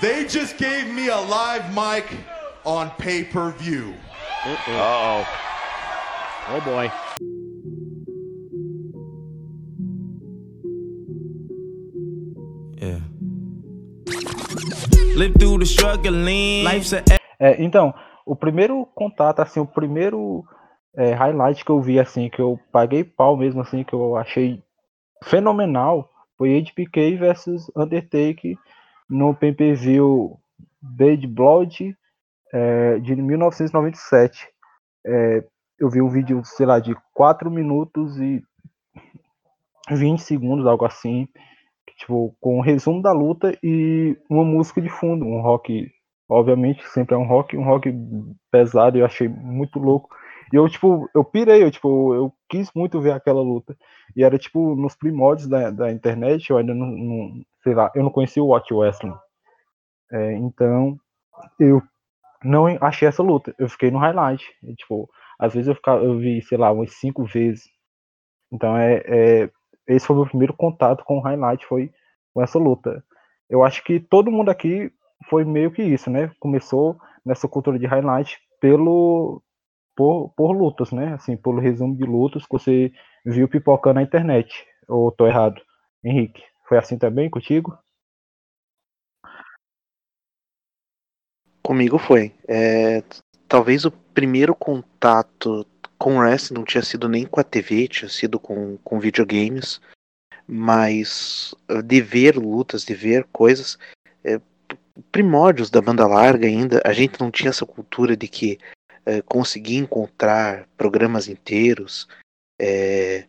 They just gave me a live mic on pay-per-view. Uh-oh. Oh boy. Yeah. Live through the struggling. Life's a É, então, o primeiro contato, assim, o primeiro é, highlight que eu vi, assim, que eu paguei pau mesmo, assim, que eu achei fenomenal, foi HBK versus Undertaker no pay-per-view Bad Blood é, de 1997. É, eu vi um vídeo, sei lá, de 4 minutos e 20 segundos, algo assim, tipo, com um resumo da luta e uma música de fundo, um rock, obviamente, sempre é um rock, um rock pesado, eu achei muito louco. E eu, tipo, eu pirei, eu, tipo, eu quis muito ver aquela luta. E era, tipo, nos primórdios da, da internet, eu ainda não, não sei lá, eu não conhecia o Watch Wrestling. É, então, eu não achei essa luta. Eu fiquei no highlight. E, tipo, às vezes eu, ficava, eu vi, sei lá, umas cinco vezes. Então, é, é, esse foi o meu primeiro contato com o highlight, foi com essa luta. Eu acho que todo mundo aqui foi meio que isso, né? Começou nessa cultura de highlight pelo por, por lutas, né? Assim, pelo resumo de lutas que você viu pipocando na internet. Ou tô errado? Henrique, foi assim também contigo? Comigo foi. É, talvez o primeiro contato com o wrestling não tinha sido nem com a TV, tinha sido com, com videogames, mas de ver lutas, de ver coisas, é, primórdios da banda larga ainda, a gente não tinha essa cultura de que é, conseguia encontrar programas inteiros. É,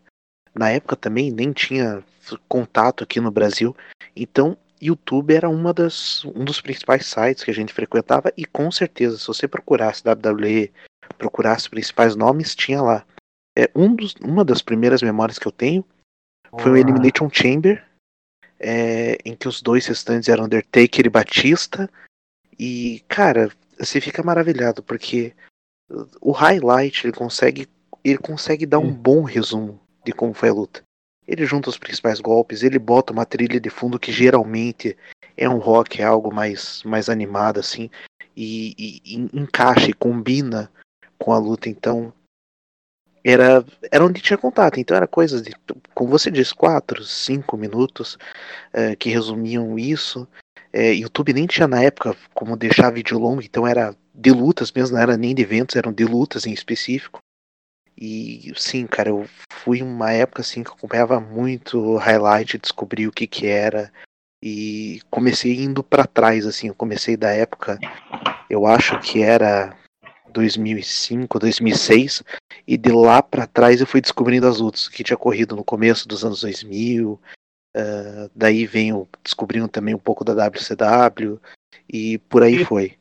na época também nem tinha contato aqui no Brasil, então YouTube era uma das, um dos principais sites que a gente frequentava e com certeza, se você procurasse WWE, procurasse os principais nomes, tinha lá. É, um dos, uma das primeiras memórias que eu tenho foi o Elimination Chamber, é, em que os dois restantes eram Undertaker e Batista. E, cara, você fica maravilhado, porque o highlight ele consegue, ele consegue dar um bom resumo de como foi a luta. Ele junta os principais golpes, ele bota uma trilha de fundo que geralmente é um rock, é algo mais, mais animado, assim, e, e, e encaixa e combina com a luta. Então, era, era onde tinha contato. Então, era coisas de, como você disse, quatro, cinco minutos é, que resumiam isso. É, YouTube nem tinha na época como deixar vídeo longo, então era de lutas mesmo, não era nem de eventos, eram de lutas em específico. E sim, cara, eu fui uma época assim que acompanhava muito highlight, descobri o que que era e comecei indo para trás assim, eu comecei da época, eu acho que era 2005, 2006 e de lá para trás eu fui descobrindo as lutas que tinha corrido no começo dos anos 2000, uh, daí venho descobrindo também um pouco da WCW e por aí foi.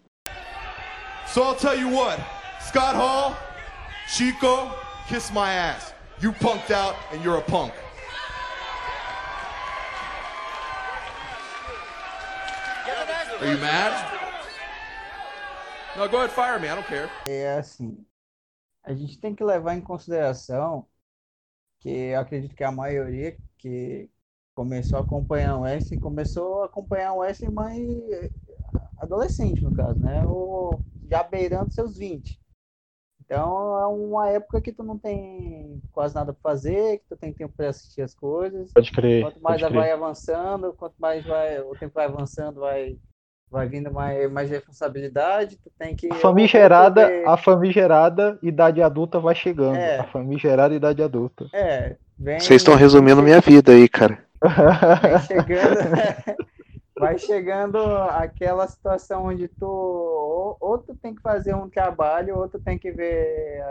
So I'll tell you what, Scott Hall, Chico, kiss my ass. You punked out and you're a punk. Are you mad? No, go ahead, fire me. I don't care. É assim, a gente tem que levar em consideração que eu acredito que a maioria que começou a acompanhar o Wrestling começou a acompanhar o Wrestling mais adolescente, no caso, né? Ou já beirando seus 20. Então é uma época que tu não tem quase nada para fazer, que tu tem tempo para assistir as coisas. Pode crer. Quanto mais pode vai crer. avançando, quanto mais vai, o tempo vai avançando, vai, vai vindo mais, mais responsabilidade, tu tem que. A famigerada, poder- a famigerada idade adulta vai chegando. É. A famigerada idade adulta. É, vem. Vocês estão resumindo minha vida aí, cara. Vai chegando, vai chegando aquela situação onde tu ou, ou tu tem que fazer um trabalho, ou tu tem que ver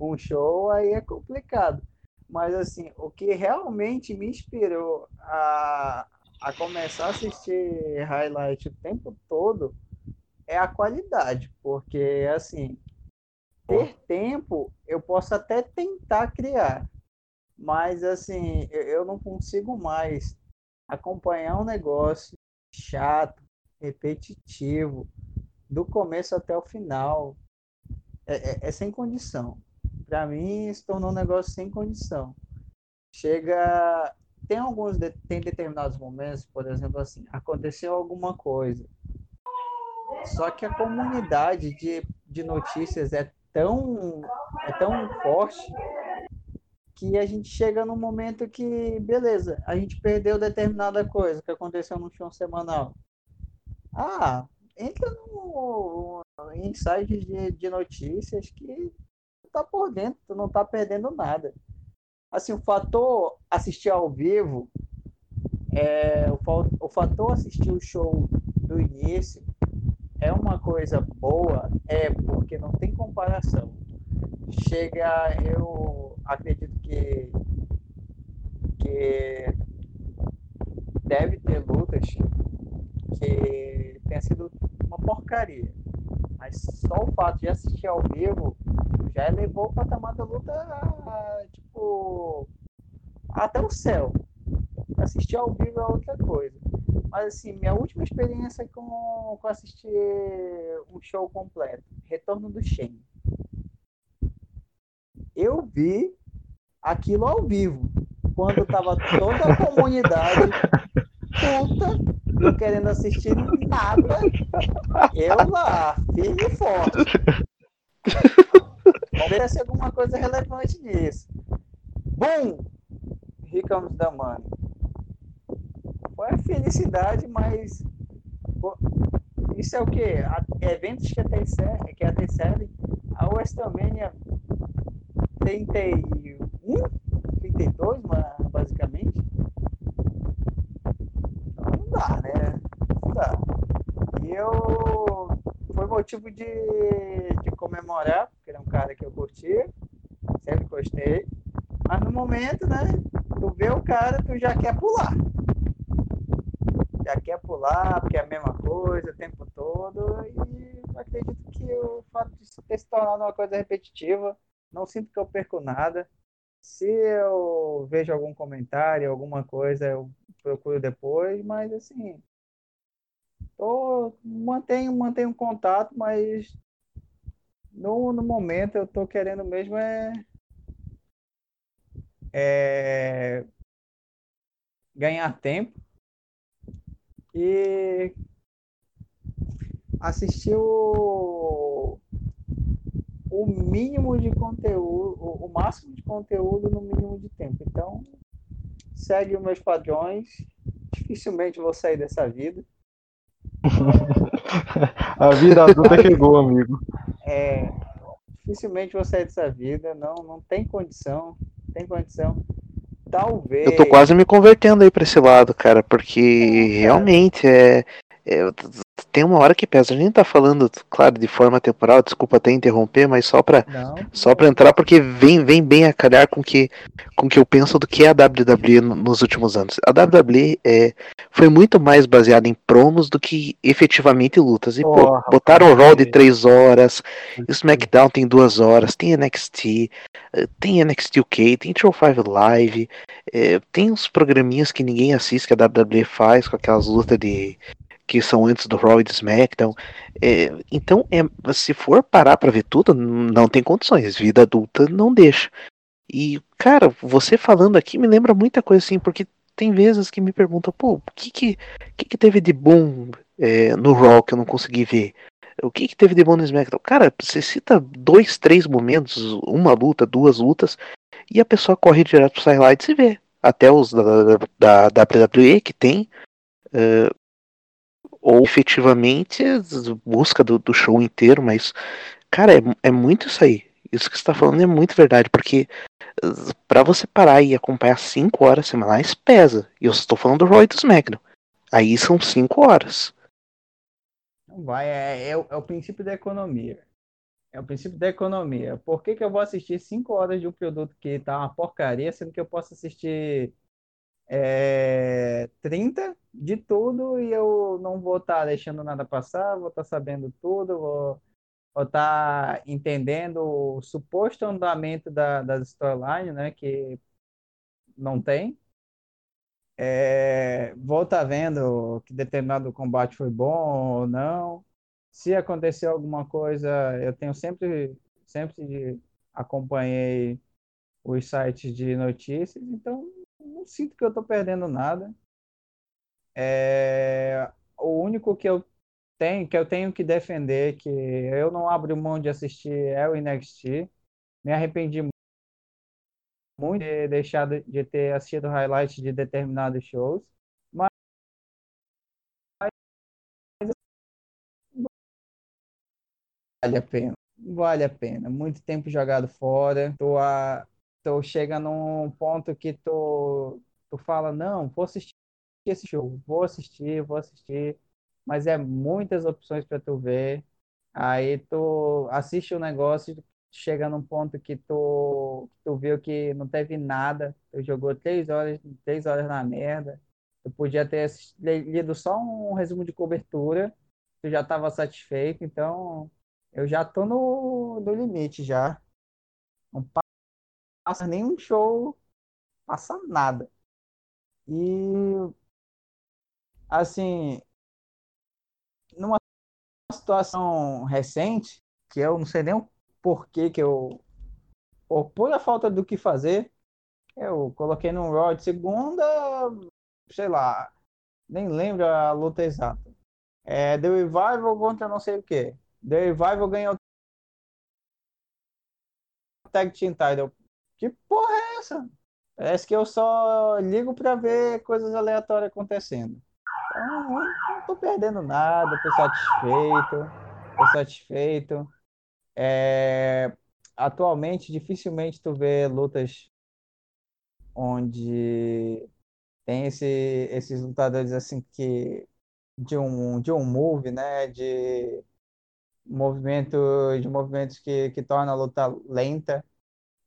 um show, aí é complicado. Mas assim, o que realmente me inspirou a, a começar a assistir highlight o tempo todo é a qualidade, porque assim, ter tempo eu posso até tentar criar, mas assim, eu- eu não consigo mais acompanhar um negócio chato, repetitivo, do começo até o final. É, é- é sem condição. Para mim, se tornou um negócio sem condição. Chega. Tem alguns. de- Tem determinados momentos, por exemplo, assim, aconteceu alguma coisa. Só que a comunidade de, de notícias é tão, é tão forte que a gente chega num momento que, beleza, a gente perdeu determinada coisa que aconteceu no show semanal. Ah, entra no, em sites de, de notícias que tá por dentro, tu não tá perdendo nada. Assim, o fator assistir ao vivo, é, o, o fator assistir o show do início é uma coisa boa, é porque não tem comparação. Chega, eu acredito que, que deve ter lutas que tenha sido uma porcaria. Mas só o fato de assistir ao vivo já elevou o patamar da luta, tipo, até o céu. Assistir ao vivo é outra coisa. Mas, assim, minha última experiência com, com assistir um show completo, Retorno do Shen. Eu vi aquilo ao vivo, quando tava toda a comunidade puta não querendo assistir nada. Eu lá, firme e forte. Se alguma coisa relevante nisso. Bum! Comes the money. Foi a felicidade, mas. Isso é o quê? Eventos que antecedem, que antecedem a WrestleMania 31, 32, basicamente dá, né? Não dá. E eu. Foi motivo de, de comemorar, porque é um cara que eu curti, sempre gostei. Mas no momento, né? Tu vê o cara, tu já quer pular. Já quer pular, porque é a mesma coisa o tempo todo. E acredito que o fato de ter se tornado uma coisa repetitiva, não sinto que eu perco nada. Se eu vejo algum comentário, alguma coisa, eu procuro depois, mas assim, tô, mantenho, mantenho contato, mas no, no momento eu tô querendo mesmo é, é ganhar tempo e assistir o, o mínimo de conteúdo, o máximo de conteúdo no mínimo de tempo. Então, segue os meus padrões, dificilmente vou sair dessa vida. a vida adulta chegou, amigo. É, dificilmente vou sair dessa vida, não, não tem condição, tem condição. Talvez. Eu tô quase me convertendo aí pra esse lado, cara, porque é, realmente é, é, tem uma hora que pesa. A gente tá falando, claro, de forma temporal, desculpa até interromper, mas só pra, não, só pra entrar, porque vem, vem bem a calhar com que, com que eu penso do que é a WWE nos últimos anos. A WWE é, foi muito mais baseada em promos do que efetivamente lutas. E, pô, botaram o Raw de 3 horas, o SmackDown tem 2 horas, tem NXT, eh, tem NXT UK, tem Show 5 Live, é, tem uns programinhas que ninguém assiste que a WWE faz com aquelas lutas de que são antes do Raw e do SmackDown. É, então, é, se for parar para ver tudo, não tem condições. Vida adulta não deixa. E, cara, você falando aqui me lembra muita coisa assim, porque tem vezes que me perguntam, pô, o que que, que, que teve de bom é, no Raw que eu não consegui ver? O que, que teve de bom no SmackDown? Cara, você cita dois, três momentos, uma luta, duas lutas, e a pessoa corre direto pros highlights e vê. Até os da, da, da WWE que tem, uh, ou efetivamente busca do, do show inteiro, mas, cara, é, é muito isso aí. Isso que você tá falando é muito verdade, porque para você parar e acompanhar 5 horas semanais pesa. E eu estou falando do Roy do SmackDown. Aí são 5 horas. Vai, é, é, é, o princípio da economia. É o princípio da economia. Por que, que eu vou assistir 5 horas de um produto que tá uma porcaria, sendo que eu posso assistir é, 30 de tudo e eu não vou estar tá deixando nada passar, vou estar tá sabendo tudo, vou estar tá entendendo o suposto andamento da, das storylines, né, que não tem. É, vou estar tá vendo que determinado combate foi bom ou não. Se aconteceu alguma coisa, eu tenho sempre, sempre acompanhei os sites de notícias, então não sinto que eu estou perdendo nada. É, o único que eu tenho, que eu tenho que defender, que eu não abro mão de assistir é o NXT. Me arrependi muito de deixar de ter assistido highlights de determinados shows. Mas vale a pena. Vale a pena. Muito tempo jogado fora. Tu, a, tu chega num ponto que tu, tu fala, não, vou assistir esse show, vou assistir, vou assistir. Mas é muitas opções para tu ver. Aí tu assiste o negócio, chega num ponto que tu, tu viu que não teve nada, tu jogou três horas, três horas na merda, tu podia ter lido só um resumo de cobertura, tu já estava satisfeito, então eu já tô no, no limite já. Não passa nenhum show, passa nada. E assim, numa situação recente, que eu não sei nem o porquê que eu por pura falta do que fazer, eu coloquei no Raw de segunda, sei lá, nem lembro a luta exata. É The Revival contra não sei o que. The Revival ganhou Tag Team Title. Que porra é essa? Parece que eu só ligo para ver coisas aleatórias acontecendo. Então, não tô perdendo nada, tô satisfeito, tô satisfeito. É, atualmente, dificilmente tu vê lutas onde tem esse, esses lutadores assim que de um de um move, né, de movimento de movimentos que que torna a luta lenta.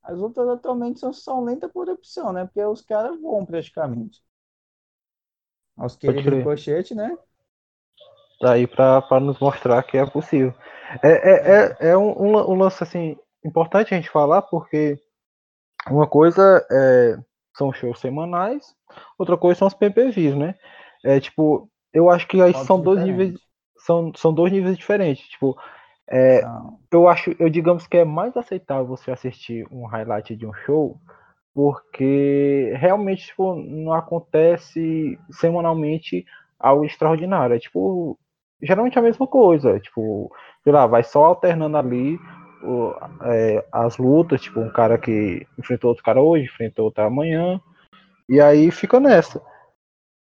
As lutas atualmente são, são lentas por opção, né? Porque os caras voam praticamente. Aos queridos do cochete, né? Tá aí para nos mostrar que é possível. É, é, é, é um, um, um, lance assim, importante a gente falar, porque uma coisa é, são shows semanais, outra coisa são os PPVs, né? É tipo, eu acho que aí são dois níveis. São, são dois níveis diferentes. Tipo, é, eu acho, eu digamos que é mais aceitável você assistir um highlight de um show, porque realmente tipo, não acontece semanalmente algo extraordinário. É tipo, geralmente a mesma coisa. Tipo, sei lá, vai só alternando ali o, é, as lutas, tipo, um cara que enfrentou outro cara hoje, enfrentou outro amanhã, e aí fica nessa.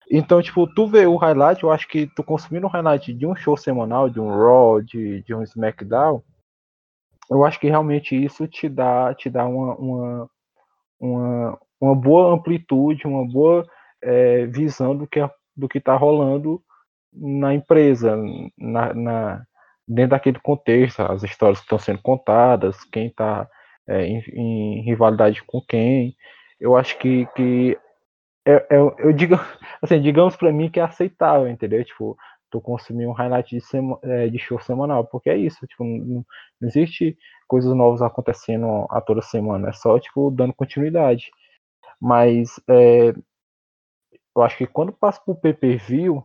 Então, tipo, tu vê o highlight, eu acho que tu consumindo um highlight de um show semanal, de um Raw, de, de um SmackDown, eu acho que realmente isso te dá, te dá uma, uma, uma, uma boa amplitude, uma boa é, visão do que, é, do que tá rolando na empresa, na, na, dentro daquele contexto, as histórias que estão sendo contadas, quem está é, em, em, rivalidade com quem. Eu acho que, que é, é, eu digo, assim, digamos para mim que é aceitável, entendeu? Tipo, tu consumir um highlight de, sema, é, de show semanal, porque é isso, tipo, não, não, existe coisas novas acontecendo a toda semana, é só, tipo, dando continuidade. Mas é, eu acho que quando passa pro PPV,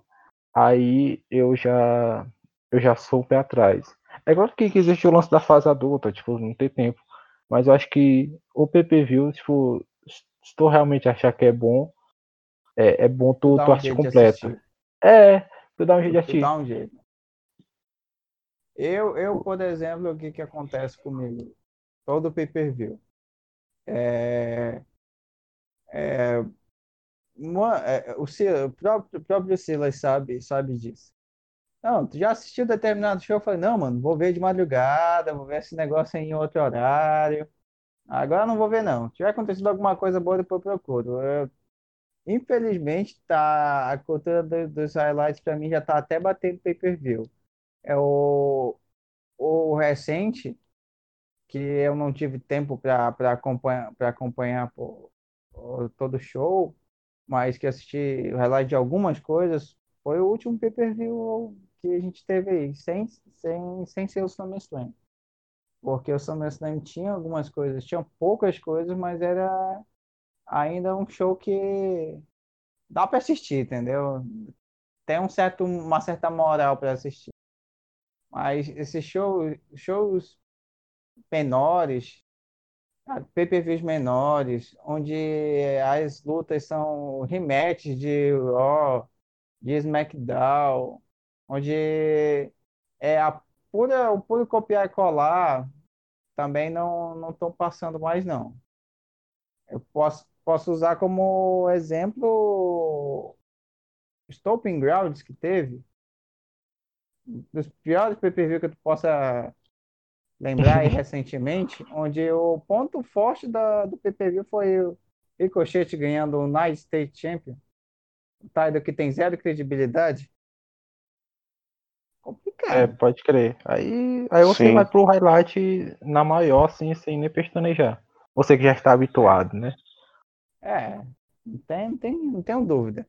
aí eu já eu já sou o pé atrás. É claro que existe o lance da fase adulta, tipo, não tem tempo. Mas eu acho que o PPV, tipo, se realmente achar que é bom, é, é bom tu, tu, um assistir completo. É, tu dá um jeito de assistir. Dá um jeito. Eu, eu, por exemplo, o que, que acontece comigo? Todo pay-per-view. É, é, uma, é, o, o, próprio, o próprio Silas sabe, sabe disso. Não, tu já assistiu determinado show? Eu falei, não, mano, vou ver de madrugada, vou ver esse negócio em outro horário. Agora não vou ver, não. Se tiver acontecido alguma coisa boa, depois eu procuro. Eu, infelizmente, tá, a cultura do, dos highlights para mim já tá até batendo pay-per-view. É o, o recente, que eu não tive tempo para acompanhar, pra acompanhar todo o show, mas que assisti o highlight de algumas coisas, foi o último pay-per-view que a gente teve aí, sem, sem, sem ser o SummerSlam. Porque o SummerSlam tinha algumas coisas, tinha poucas coisas, mas era ainda um show que dá para assistir, entendeu? Tem um certo, uma certa moral para assistir. Mas esses shows, shows menores, PPVs menores, onde as lutas são rematches de Raw, de SmackDown, onde é a pura, o puro copiar e colar também não não estão passando mais não. Eu posso posso usar como exemplo Stomping Grounds que teve dos piores pay-per-view que tu possa lembrar aí recentemente, onde o ponto forte da, do pay-per-view foi o Ricochet ganhando o United States Champion. O title que tem zero credibilidade. Complicado. É, pode crer. Aí, aí você Sim. vai pro highlight na maior, assim, sem nem pestanejar. Você que já está habituado, né? É, não, tem, não, tem, não tenho dúvida.